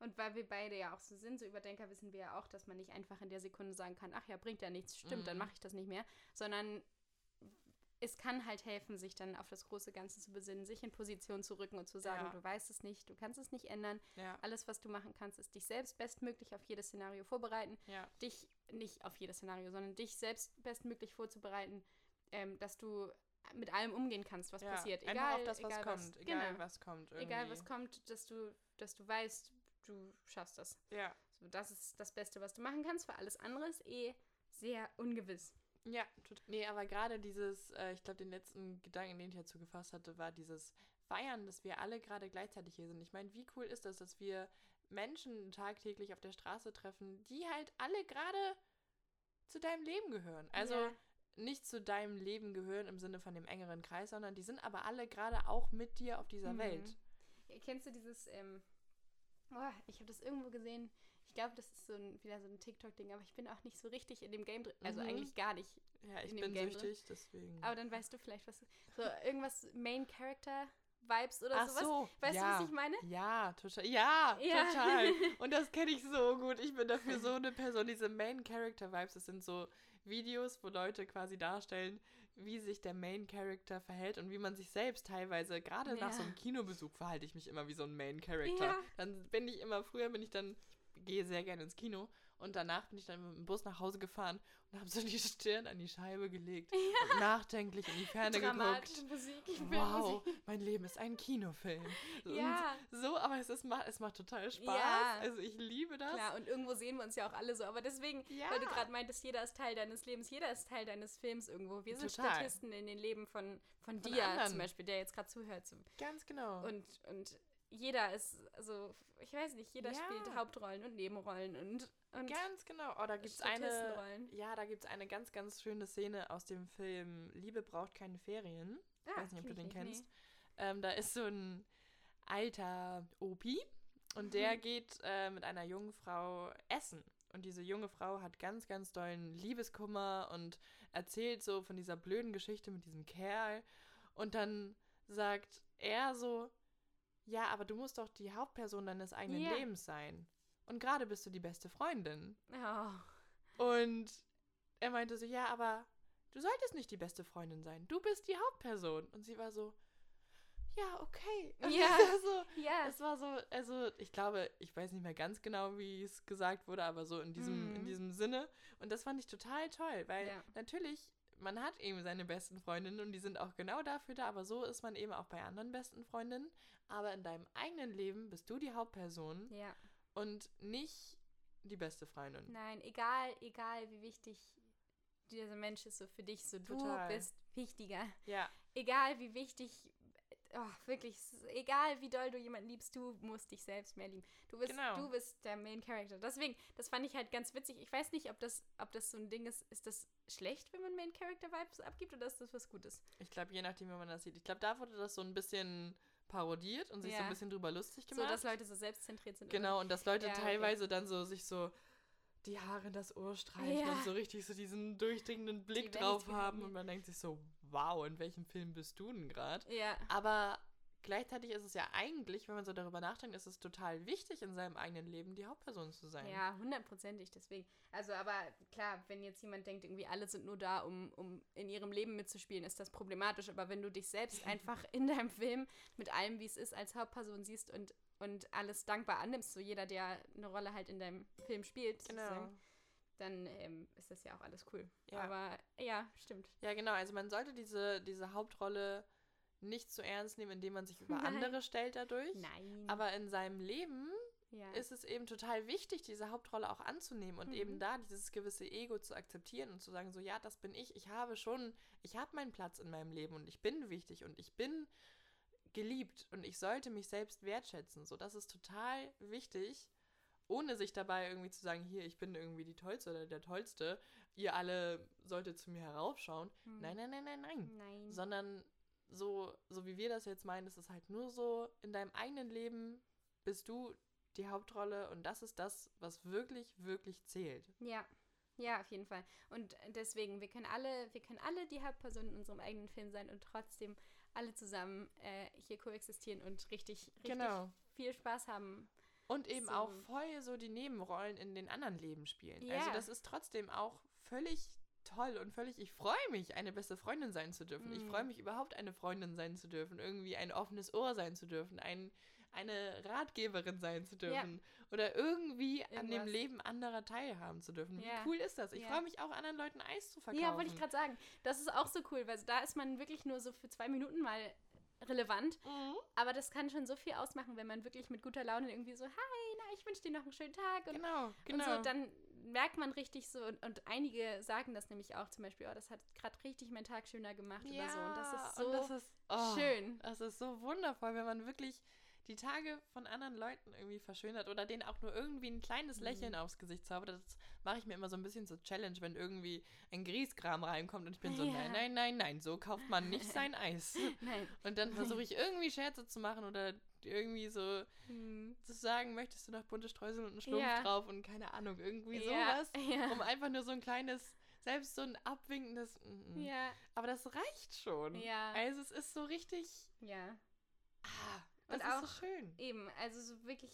Und weil wir beide ja auch so sind, so Überdenker, wissen wir ja auch, dass man nicht einfach in der Sekunde sagen kann, ach ja, bringt ja nichts, stimmt, dann Mhm. mache ich das nicht mehr, sondern es kann halt helfen, sich dann auf das große Ganze zu besinnen, sich in Position zu rücken und zu sagen, Ja. du weißt es nicht, du kannst es nicht ändern. Ja, Alles, was du machen kannst, ist dich selbst bestmöglich auf jedes Szenario vorbereiten, ja, dich nicht auf jedes Szenario, sondern dich selbst bestmöglich vorzubereiten, ähm, dass du mit allem umgehen kannst, was passiert. Einfach Egal, auf das, was egal kommt. Egal, genau. was kommt. Irgendwie. Egal was kommt, dass du, dass du weißt, du schaffst das. Ja, So, das ist das Beste, was du machen kannst. Für alles andere ist eh sehr ungewiss. Ja. Tot, nee, aber gerade dieses, äh, ich glaube, den letzten Gedanken, den ich dazu gefasst hatte, war dieses Feiern, dass wir alle gerade gleichzeitig hier sind. Ich meine, wie cool ist das, dass wir Menschen tagtäglich auf der Straße treffen, die halt alle gerade zu deinem Leben gehören. Also Ja. nicht zu deinem Leben gehören im Sinne von dem engeren Kreis, sondern die sind aber alle gerade auch mit dir auf dieser Mhm. Welt. Kennst du dieses, ähm, oh, ich habe das irgendwo gesehen. Ich glaube, das ist so ein, wieder so ein TikTok-Ding, aber ich bin auch nicht so richtig in dem Game drin. Also Mhm. eigentlich gar nicht. Ja, ich bin Game drin. süchtig, deswegen. Aber dann weißt du vielleicht, was. So irgendwas Main Character Vibes oder Ach sowas. so, Weißt ja. du, was ich meine? Ja, total. Ja, Ja. total. Und das kenne ich so gut. Ich bin dafür so eine Person. Diese Main Character Vibes, das sind so Videos, wo Leute quasi darstellen, wie sich der Main Character verhält und wie man sich selbst teilweise, gerade nach so Ja. einem Kinobesuch, verhalte ich mich immer wie so ein Main Character. Ja. Dann bin ich immer, früher bin ich dann, ich gehe sehr gerne ins Kino und danach bin ich dann mit dem Bus nach Hause gefahren und habe so die Stirn an die Scheibe gelegt und nachdenklich in die Ferne Dramatische geguckt. Musik. Wow, mein Leben ist ein Kinofilm. Ja. Und so, aber es, ist, es macht total Spaß. Ja. Also ich liebe das. Klar, und irgendwo sehen wir uns ja auch alle so. Aber deswegen, Ja. weil du gerade meintest, jeder ist Teil deines Lebens, jeder ist Teil deines Films irgendwo. Wir sind Total. Statisten in den Leben von, von, Von dir anderen. zum Beispiel, der jetzt gerade zuhört. Ganz genau. Und, und jeder ist, also, ich weiß nicht, jeder Ja. spielt Hauptrollen und Nebenrollen und, und Ganz genau. Oh, da gibt es eine, ja, da gibt's eine ganz, ganz schöne Szene aus dem Film Liebe braucht keine Ferien. Ich Ah, weiß nicht, ob du den ich nicht, kennst. Ähm, da ist so ein alter Opi und der Mhm. geht äh, mit einer jungen Frau essen. Und diese junge Frau hat ganz, ganz dollen Liebeskummer und erzählt so von dieser blöden Geschichte mit diesem Kerl. Und dann sagt er so, ja, aber du musst doch die Hauptperson deines eigenen Ja. Lebens sein. Und gerade bist du die beste Freundin. Oh. Und er meinte so, ja, aber du solltest nicht die beste Freundin sein. Du bist die Hauptperson. Und sie war so, ja, okay. Und Ja. es war so, Ja. es war so, also ich glaube, ich weiß nicht mehr ganz genau, wie es gesagt wurde, aber so in diesem, in Mhm. diesem Sinne. Und das fand ich total toll, weil Ja. natürlich, man hat eben seine besten Freundinnen und die sind auch genau dafür da, aber so ist man eben auch bei anderen besten Freundinnen. Aber in deinem eigenen Leben bist du die Hauptperson ja. und nicht die beste Freundin. Nein, egal, egal wie wichtig dieser Mensch ist so für dich, so Total. du bist wichtiger. Ja, Egal wie wichtig, oh, wirklich, egal wie doll du jemanden liebst, du musst dich selbst mehr lieben. Du bist, Genau. du bist der Main Character. Deswegen, das fand ich halt ganz witzig. Ich weiß nicht, ob das, ob das so ein Ding ist, ist das schlecht, wenn man Main Character Vibes abgibt oder ist das was Gutes? ich glaube, je nachdem, wie man das sieht. Ich glaube, da wurde das so ein bisschen parodiert und sich so Ja. ein bisschen drüber lustig So, gemacht. dass Leute so selbstzentriert sind. genau, und dass Leute Ja, okay. teilweise dann so sich so die Haare in das Ohr streichen Ja. und so richtig so diesen durchdringenden Blick Welt drauf haben die- und man denkt sich so, wow, in welchem Film bist du denn gerade? Ja. Aber gleichzeitig ist es ja eigentlich, wenn man so darüber nachdenkt, ist es total wichtig in seinem eigenen Leben die Hauptperson zu sein. Ja, hundertprozentig, deswegen. Also, aber klar, wenn jetzt jemand denkt, irgendwie alle sind nur da, um, um in ihrem Leben mitzuspielen, ist das problematisch. Aber wenn du dich selbst einfach in deinem Film mit allem, wie es ist, als Hauptperson siehst und, und alles dankbar annimmst, so jeder, der eine Rolle halt in deinem Film spielt, Genau. sozusagen, dann ähm, ist das ja auch alles cool. Ja. Aber ja, stimmt. Ja, genau. Also man sollte diese, diese Hauptrolle nicht zu ernst nehmen, indem man sich über Nein. andere stellt dadurch. Nein. Aber in seinem Leben ja. ist es eben total wichtig, diese Hauptrolle auch anzunehmen und Mhm. eben da dieses gewisse Ego zu akzeptieren und zu sagen, so ja, das bin ich. Ich habe schon, ich habe meinen Platz in meinem Leben und ich bin wichtig und ich bin geliebt und ich sollte mich selbst wertschätzen. So, das ist total wichtig, ohne sich dabei irgendwie zu sagen, hier, ich bin irgendwie die Tollste oder der Tollste. Ihr alle solltet zu mir heraufschauen. Hm. Nein, nein, nein, nein, nein Nein. sondern so, so wie wir das jetzt meinen, ist es halt nur so, in deinem eigenen Leben bist du die Hauptrolle und das ist das, was wirklich, wirklich zählt. Ja, ja, auf jeden Fall. Und deswegen, wir können alle, wir können alle die Hauptperson in unserem eigenen Film sein und trotzdem alle zusammen äh, hier koexistieren und richtig, richtig Genau. viel Spaß haben. Und eben So. auch voll so die Nebenrollen in den anderen Leben spielen. Also Ja. das ist trotzdem auch völlig toll und völlig, ich freue mich, eine beste Freundin sein zu dürfen. Ich Mhm. freue mich überhaupt, eine Freundin sein zu dürfen, irgendwie ein offenes Ohr sein zu dürfen, ein, eine Ratgeberin sein zu dürfen oder irgendwie an dem Irgendwas. Leben anderer teilhaben zu dürfen. Wie Ja. cool ist das? Ich Ja. freue mich auch, anderen Leuten Eis zu verkaufen. Ja, wollte ich gerade sagen. Das ist auch so cool, weil da ist man wirklich nur so für zwei Minuten mal relevant. Mhm. Aber das kann schon so viel ausmachen, wenn man wirklich mit guter Laune irgendwie so, hi, na, ich wünsche dir noch einen schönen Tag. Und, Genau, genau. und so, dann merkt man richtig so, und, und einige sagen das nämlich auch zum Beispiel, oh, das hat gerade richtig meinen Tag schöner gemacht oder so. Und das ist so und das ist, oh, schön. Das ist so wundervoll, wenn man wirklich die Tage von anderen Leuten irgendwie verschönert oder denen auch nur irgendwie ein kleines Mhm. Lächeln aufs Gesicht zaubert. Das mache ich mir immer so ein bisschen zur Challenge, wenn irgendwie ein Grießkram reinkommt und ich bin so, Ja. nein, nein, nein, nein, so kauft man nicht sein Eis. Nein. Und dann versuche ich irgendwie Scherze zu machen oder irgendwie so Hm. zu sagen, möchtest du noch bunte Streusel und einen Schlumpf Ja. drauf und keine Ahnung, irgendwie Ja, sowas, ja. um einfach nur so ein kleines, selbst so ein abwinkendes, mm, mm. Ja, aber das reicht schon. Ja. Also es ist so richtig, ja. Und das ist auch- so schön. Eben, also so wirklich,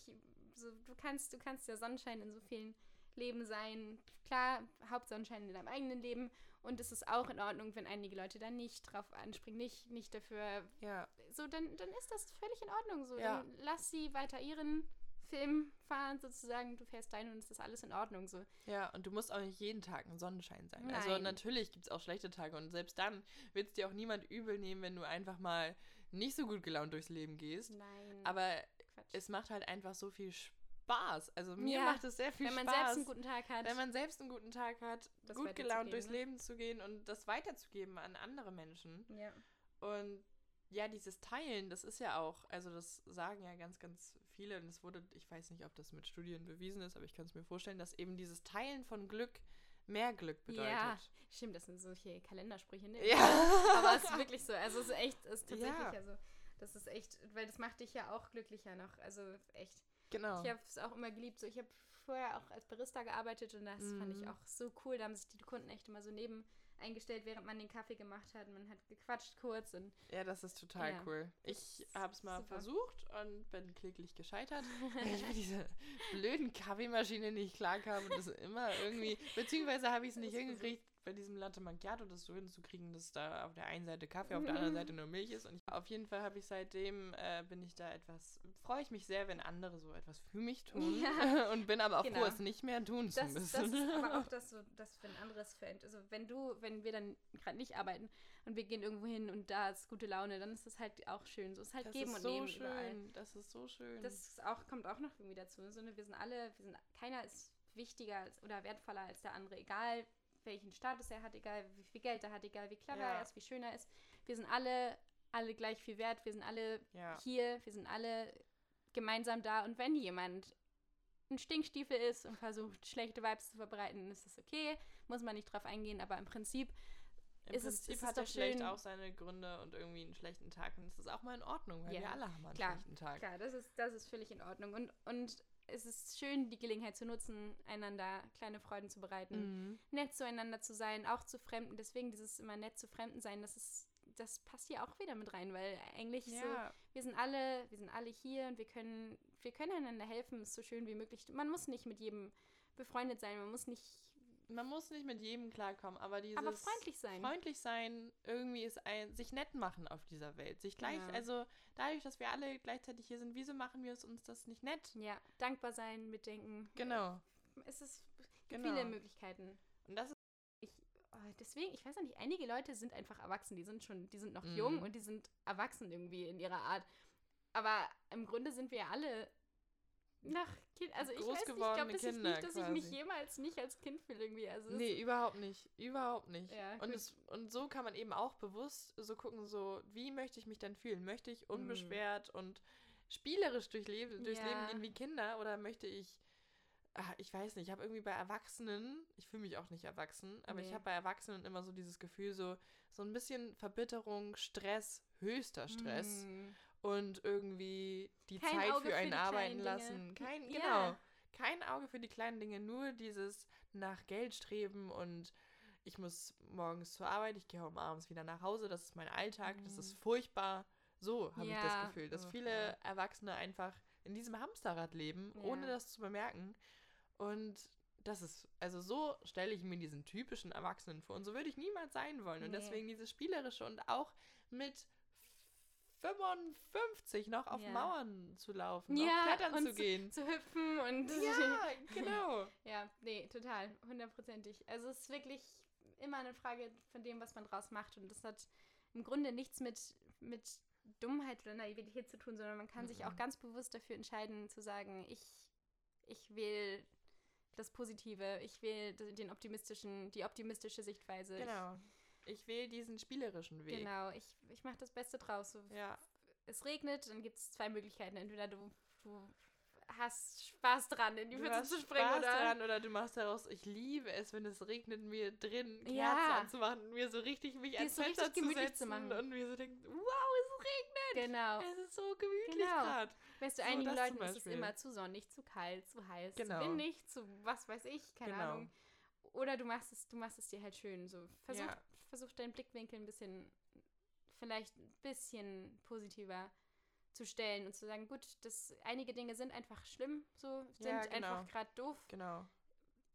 so, du kannst, du kannst ja Sonnenschein in so vielen Leben sein. Klar, Hauptsonnenschein in deinem eigenen Leben. Und es ist auch in Ordnung, wenn einige Leute da nicht drauf anspringen, nicht, nicht dafür. Ja, So, dann, dann ist das völlig in Ordnung. So, Ja. dann lass sie weiter ihren Film fahren, sozusagen. Du fährst deinen und es ist alles in Ordnung. So. ja, und du musst auch nicht jeden Tag ein Sonnenschein sein. Also Nein. natürlich gibt es auch schlechte Tage und selbst dann wird es dir auch niemand übel nehmen, wenn du einfach mal nicht so gut gelaunt durchs Leben gehst. Nein. Aber Quatsch. es macht halt einfach so viel Spaß. Also mir Ja, macht es sehr viel wenn man Spaß. selbst einen guten Tag hat. wenn man selbst einen guten Tag hat, Das gut gelaunt weiterzugeben, durchs ne? Leben zu gehen und das weiterzugeben an andere Menschen. ja. Und ja, dieses Teilen, das ist ja auch, also das sagen ja ganz, ganz viele und es wurde, ich weiß nicht, ob das mit Studien bewiesen ist, aber ich kann es mir vorstellen, dass eben dieses Teilen von Glück mehr Glück bedeutet. Ja, stimmt, das sind solche Kalendersprüche, ne? Ja. Aber es ist wirklich so. Also es ist echt, es ist tatsächlich, Ja. also das ist echt, weil das macht dich ja auch glücklicher noch. Also echt. Genau. Ich habe es auch immer geliebt. So, ich habe vorher auch als Barista gearbeitet und das fand ich Mhm. auch so cool. Da haben sich die Kunden echt immer so neben eingestellt, während man den Kaffee gemacht hat. Man hat gequatscht kurz und Ja, das ist total Ja, cool. Ich habe es mal super. versucht und bin kläglich gescheitert. weil ich mit dieser blöden Kaffeemaschine nicht klarkam und das immer irgendwie, beziehungsweise habe ich es nicht hingekriegt, bei diesem Latte Macchiato das so hinzukriegen, dass da auf der einen Seite Kaffee, auf der anderen Seite nur Milch ist. Und ich, auf jeden Fall habe ich seitdem, äh, bin ich da etwas, freue ich mich sehr, wenn andere so etwas für mich tun Ja. und bin aber auch Genau. froh, es nicht mehr tun zu das, müssen. das ist aber auch das, so, für ein anderes Fan. Also wenn du, wenn wir dann gerade nicht arbeiten und wir gehen irgendwo hin und da ist gute Laune, dann ist das halt auch schön. So ist halt das geben ist und so nehmen schön. überall. Das ist so schön. Das ist auch, kommt auch noch irgendwie dazu. So, ne, wir sind alle, wir sind, keiner ist wichtiger als, oder wertvoller als der andere, egal welchen Status er hat, egal wie viel Geld er hat, egal wie clever Ja. er ist, wie schön er ist. Wir sind alle, alle gleich viel wert, wir sind alle ja. hier, wir sind alle gemeinsam da und wenn jemand ein Stinkstiefel ist und versucht, schlechte Vibes zu verbreiten, ist das okay, muss man nicht drauf eingehen, aber im Prinzip Im ist es, Prinzip ist es hat doch er vielleicht schön. auch seine Gründe und irgendwie einen schlechten Tag. Und das ist auch mal in Ordnung, weil Ja, wir alle haben einen klar, schlechten Tag. Klar, das ist, das ist völlig in Ordnung. Und, und es ist schön, die Gelegenheit zu nutzen, einander kleine Freuden zu bereiten, Mhm. nett zueinander zu sein, auch zu Fremden. Deswegen dieses immer nett zu Fremden sein, das ist, das passt hier auch wieder mit rein, weil eigentlich so, Ja, wir sind alle, wir sind alle hier und wir können, wir können einander helfen, so schön wie möglich. Man muss nicht mit jedem befreundet sein, man muss nicht, man muss nicht mit jedem klarkommen, aber dieses aber freundlich sein. freundlich sein irgendwie ist ein sich nett machen auf dieser Welt. Sich gleich, Genau. also dadurch, dass wir alle gleichzeitig hier sind, wieso machen wir es uns das nicht nett? Ja, dankbar sein, mitdenken. Genau. Es ist gibt Genau. viele Möglichkeiten. Und das ist Oh, deswegen, ich weiß nicht, einige Leute sind einfach erwachsen, die sind schon, die sind noch Mhm. jung und die sind erwachsen irgendwie in ihrer Art. Aber im Grunde sind wir ja alle nach Kind, also ich weiß nicht, ich glaube, dass, ich, Kinder nicht, dass ich mich jemals nicht als Kind fühle irgendwie. Also Nee, überhaupt nicht. Überhaupt nicht. Ja, und, es, und so kann man eben auch bewusst so gucken, so, wie möchte ich mich denn fühlen? Möchte ich unbeschwert und spielerisch durchs Leben Mhm. Ja. gehen wie Kinder oder möchte ich, ah, ich weiß nicht, ich habe irgendwie bei Erwachsenen, ich fühle mich auch nicht erwachsen, aber ich Nee. habe bei Erwachsenen immer so dieses Gefühl, so, so ein bisschen Verbitterung, Stress, höchster Stress Mm. Und irgendwie die Kein Zeit Auge für für einen die arbeiten lassen. Dinge. Kein, Ja. genau. Kein Auge für die kleinen Dinge, nur dieses nach Geld streben und ich muss morgens zur Arbeit, ich gehe um abends wieder nach Hause, das ist mein Alltag, das ist furchtbar. So habe ich das Mhm. Ja. Gefühl, dass Oh, viele ja. Erwachsene einfach in diesem Hamsterrad leben, ohne Ja. das zu bemerken. Und das ist, also so stelle ich mir diesen typischen Erwachsenen vor. Und so würde ich niemals sein wollen. Und Nee. deswegen dieses Spielerische und auch mit 55 noch auf Ja. Mauern zu laufen, Ja, auf Klettern zu gehen. Zu hüpfen und. Ja, genau. Ja, nee, total, hundertprozentig. Also es ist wirklich immer eine Frage von dem, was man draus macht. Und das hat im Grunde nichts mit, mit Dummheit oder Naivität zu tun, sondern man kann sich auch Mhm. ganz bewusst dafür entscheiden, zu sagen, ich, ich will das Positive, ich will den optimistischen, die optimistische Sichtweise. Genau. Ich wähle diesen spielerischen Ich, Weg. genau, ich, ich mache das Beste draus. So, Ja, Es regnet, dann gibt es zwei Möglichkeiten. Entweder du, du hast Spaß dran, in die Pfütze zu springen Spaß oder daran oder du machst daraus, ich liebe es, wenn es regnet, mir drin Kerzen Ja. anzumachen und mir so richtig mich Die ans so Fenster zu setzen zu machen. und mir so denken, wow, es regnet. Genau. Es ist so gemütlich Genau. gerade. Weißt du, So, einigen Leuten ist es immer zu sonnig, zu kalt, zu heiß, Genau. zu windig, zu was weiß ich, keine Genau. Ahnung. Oder du machst es, du machst es dir halt schön. So versuch, Ja. Versuch deinen Blickwinkel ein bisschen, vielleicht ein bisschen positiver zu stellen und zu sagen, gut, das einige Dinge sind einfach schlimm, so sind Ja, genau. einfach gerade doof. Genau.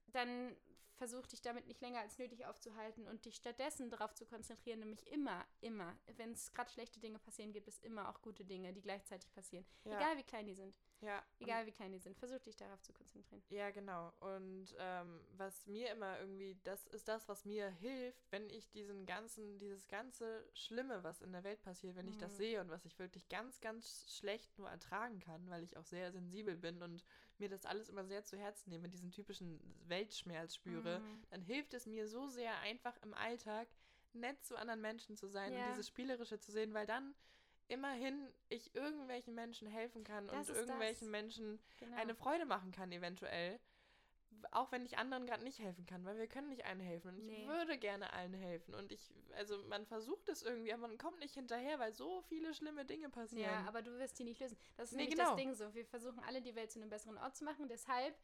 Dann versuch dich damit nicht länger als nötig aufzuhalten und dich stattdessen darauf zu konzentrieren, nämlich immer, immer, wenn es gerade schlechte Dinge passieren, gibt es immer auch gute Dinge, die gleichzeitig passieren. Ja. Egal wie klein die sind. Ja. Egal wie klein die sind, versuch dich darauf zu konzentrieren. Ja, genau. Und ähm, was mir immer irgendwie, das ist das, was mir hilft, wenn ich diesen ganzen, dieses ganze Schlimme, was in der Welt passiert, wenn ich das Mhm. sehe und was ich wirklich ganz, ganz schlecht nur ertragen kann, weil ich auch sehr sensibel bin und mir das alles immer sehr zu Herzen nehme, diesen typischen Weltschmerz spüre, Mhm. dann hilft es mir so sehr einfach im Alltag nett zu anderen Menschen zu sein Ja. und dieses Spielerische zu sehen, weil dann immerhin ich irgendwelchen Menschen helfen kann Das und ist das. irgendwelchen Menschen Genau. eine Freude machen kann, eventuell. Auch wenn ich anderen gerade nicht helfen kann, weil wir können nicht allen helfen. Und ich Nee. würde gerne allen helfen. Und ich, also man versucht es irgendwie, aber man kommt nicht hinterher, weil so viele schlimme Dinge passieren. ja, aber du wirst die nicht lösen. Das ist Nee, nämlich genau. das Ding so. Wir versuchen alle die Welt zu einem besseren Ort zu machen. Deshalb,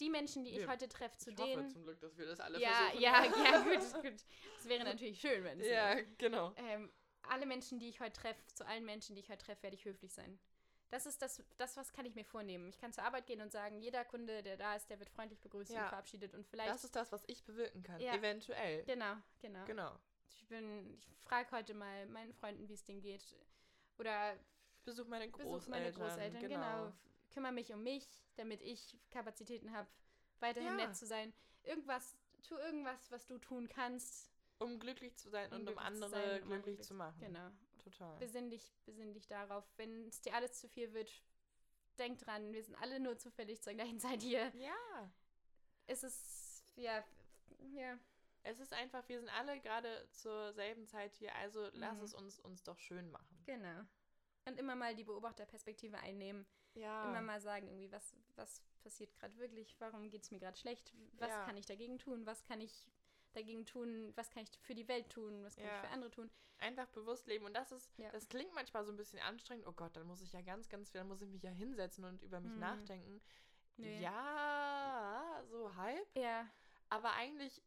die Menschen, die ich Wir- heute treffe, zu ich hoffe denen. zum Glück, dass wir das alle Ja, versuchen. ja, ja, gut, gut. Das wäre natürlich schön, wenn es ja, wäre. genau. ähm, alle Menschen, die ich heute treffe, zu allen Menschen, die ich heute treffe, werde ich höflich sein. Das ist das, das, was kann ich mir vornehmen. Ich kann zur Arbeit gehen und sagen, jeder Kunde, der da ist, der wird freundlich begrüßt Ja. und verabschiedet und vielleicht. Das ist das, was ich bewirken kann. Ja. Eventuell. genau, genau. Genau. Ich bin, ich frage heute mal meinen Freunden, wie es denen geht. Oder besuche meine Großeltern. besuche meine Großeltern, genau. F- Kümmere mich um mich, damit ich Kapazitäten habe, weiterhin Ja. nett zu sein. Irgendwas, tu irgendwas, was du tun kannst. Um glücklich zu sein Um und um andere sein, um glücklich zu machen. Genau. Total. Besinn dich, besinn dich darauf. Wenn es dir alles zu viel wird, denk dran, wir sind alle nur zufällig zur gleichen Zeit hier. Ja. Es ist, ja, ja, Es ist einfach, wir sind alle gerade zur selben Zeit hier, also lass Mhm. es uns, uns doch schön machen. genau. Und immer mal die Beobachterperspektive einnehmen. Ja. Immer mal sagen, irgendwie, was, was passiert gerade wirklich? Warum geht es mir gerade schlecht? Was Ja. kann ich dagegen tun? Was kann ich dagegen tun, was kann ich für die Welt tun, was kann Ja. ich für andere tun. Einfach bewusst leben. Und das ist, Ja. das klingt manchmal so ein bisschen anstrengend. Oh Gott, dann muss ich ja ganz, ganz viel, dann muss ich mich ja hinsetzen und über mich Mhm. nachdenken. Nee. Ja, so halb. Ja, Aber eigentlich,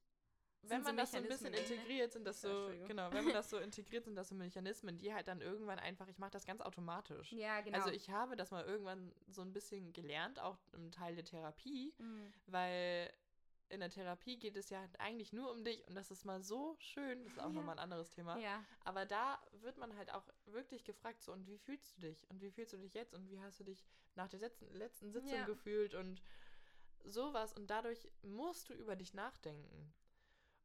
wenn Sind so man das so ein bisschen ne? integriert, sind das So, Entschuldigung. genau, wenn man das so integriert, sind das so Mechanismen, die halt dann irgendwann einfach, ich mache das ganz automatisch. ja, genau. Also ich habe das mal irgendwann so ein bisschen gelernt, auch im Teil der Therapie, Mhm. weil in der Therapie geht es ja eigentlich nur um dich und das ist mal so schön, das ist auch Ja. nochmal ein anderes Thema. Ja, Aber da wird man halt auch wirklich gefragt, so, und wie fühlst du dich? Und wie fühlst du dich jetzt? Und wie hast du dich nach der letzten, letzten Sitzung Ja. gefühlt? Und sowas. Und dadurch musst du über dich nachdenken.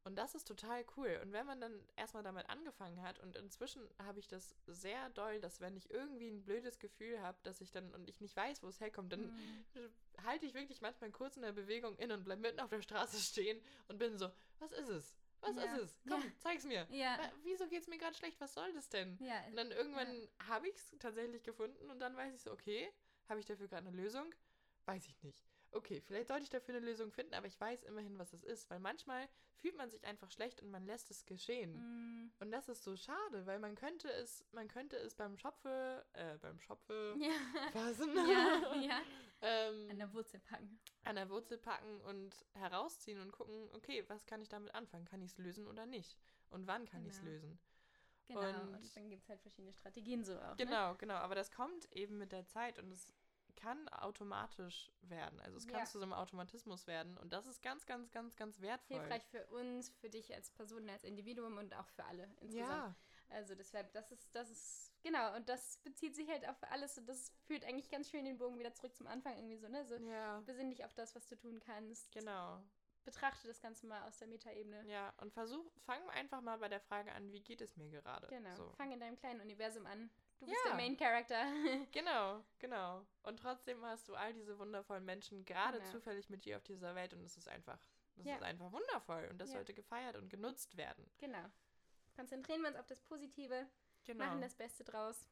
Und das ist total cool. Und wenn man dann erstmal damit angefangen hat, und inzwischen habe ich das sehr doll, dass wenn ich irgendwie ein blödes Gefühl habe, dass ich dann und ich nicht weiß, wo es herkommt, dann Mhm. halte ich wirklich manchmal kurz in der Bewegung in und bleib mitten auf der Straße stehen und bin so, was ist es? Was Ja. ist es? Komm, Ja. zeig's mir. Ja, Wieso geht's mir gerade schlecht? Was soll das denn? ja, Und dann irgendwann habe ich es tatsächlich gefunden und dann weiß ich so, okay, habe ich dafür gerade eine Lösung? Weiß ich nicht. Okay, vielleicht sollte ich dafür eine Lösung finden, aber ich weiß immerhin, was es ist. Weil manchmal fühlt man sich einfach schlecht und man lässt es geschehen. Mhm. Und das ist so schade, weil man könnte es, man könnte es beim Schopfe, äh, beim Schopfe ja, fassen, ja, ja, ähm, an der Wurzel packen. an der Wurzel packen und herausziehen und gucken, okay, was kann ich damit anfangen? Kann ich es lösen oder nicht? Und wann kann ich es Genau. lösen? Genau, und, Und- dann gibt es halt verschiedene Strategien so auch. Ne? Genau, genau. Aber das kommt eben mit der Zeit und es kann automatisch werden. Also es kann Ja. zu so einem Automatismus werden. Und das ist ganz, ganz, ganz, ganz wertvoll. Hilfreich für uns, für dich als Person, als Individuum und auch für alle insgesamt. Ja, Also deshalb, das ist, das ist, genau, und das bezieht sich halt auf alles und das führt eigentlich ganz schön den Bogen wieder zurück zum Anfang irgendwie so, ne? So, ja, besinn dich auf das, was du tun kannst. genau. Betrachte das Ganze mal aus der Metaebene. Ja, und versuch, fang einfach mal bei der Frage an, wie geht es mir gerade? Genau. So. Fang in deinem kleinen Universum an. Du bist Ja. der Main Character. Genau, genau. Und trotzdem hast du all diese wundervollen Menschen gerade Genau. zufällig mit dir auf dieser Welt und es ist einfach, das Ja. ist einfach wundervoll und das Ja. sollte gefeiert und genutzt werden. genau. Konzentrieren wir uns auf das Positive, Genau. machen das Beste draus.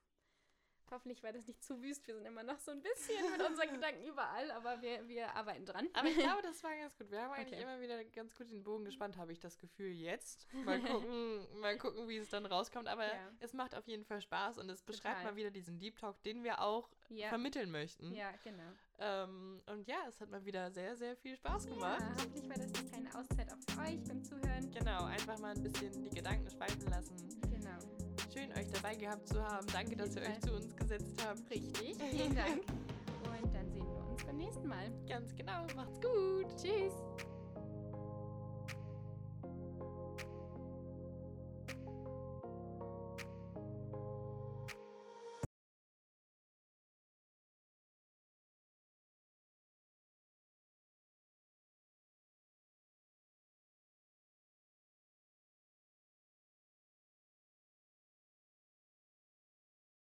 Hoffentlich war das nicht zu wüst. Wir sind immer noch so ein bisschen mit unseren Gedanken überall, aber wir, wir arbeiten dran. Aber ich glaube, das war ganz gut. Wir haben eigentlich Okay. immer wieder ganz gut den Bogen gespannt, habe ich das Gefühl jetzt. Mal gucken, mal gucken, wie es dann rauskommt. Aber Ja. es macht auf jeden Fall Spaß und es beschreibt Total. mal wieder diesen Deep Talk, den wir auch ja. vermitteln möchten. ja, genau. Ähm, und ja, es hat mal wieder sehr, sehr viel Spaß gemacht. Ja, hoffentlich war das eine kleine Auszeit auch für euch beim Zuhören. Genau, einfach mal ein bisschen die Gedanken schweifen lassen. Schön, euch dabei gehabt zu haben. Danke, dass ihr euch zu uns gesetzt habt. Richtig. Vielen Dank. Und dann sehen wir uns beim nächsten Mal. Ganz genau. Macht's gut. Tschüss.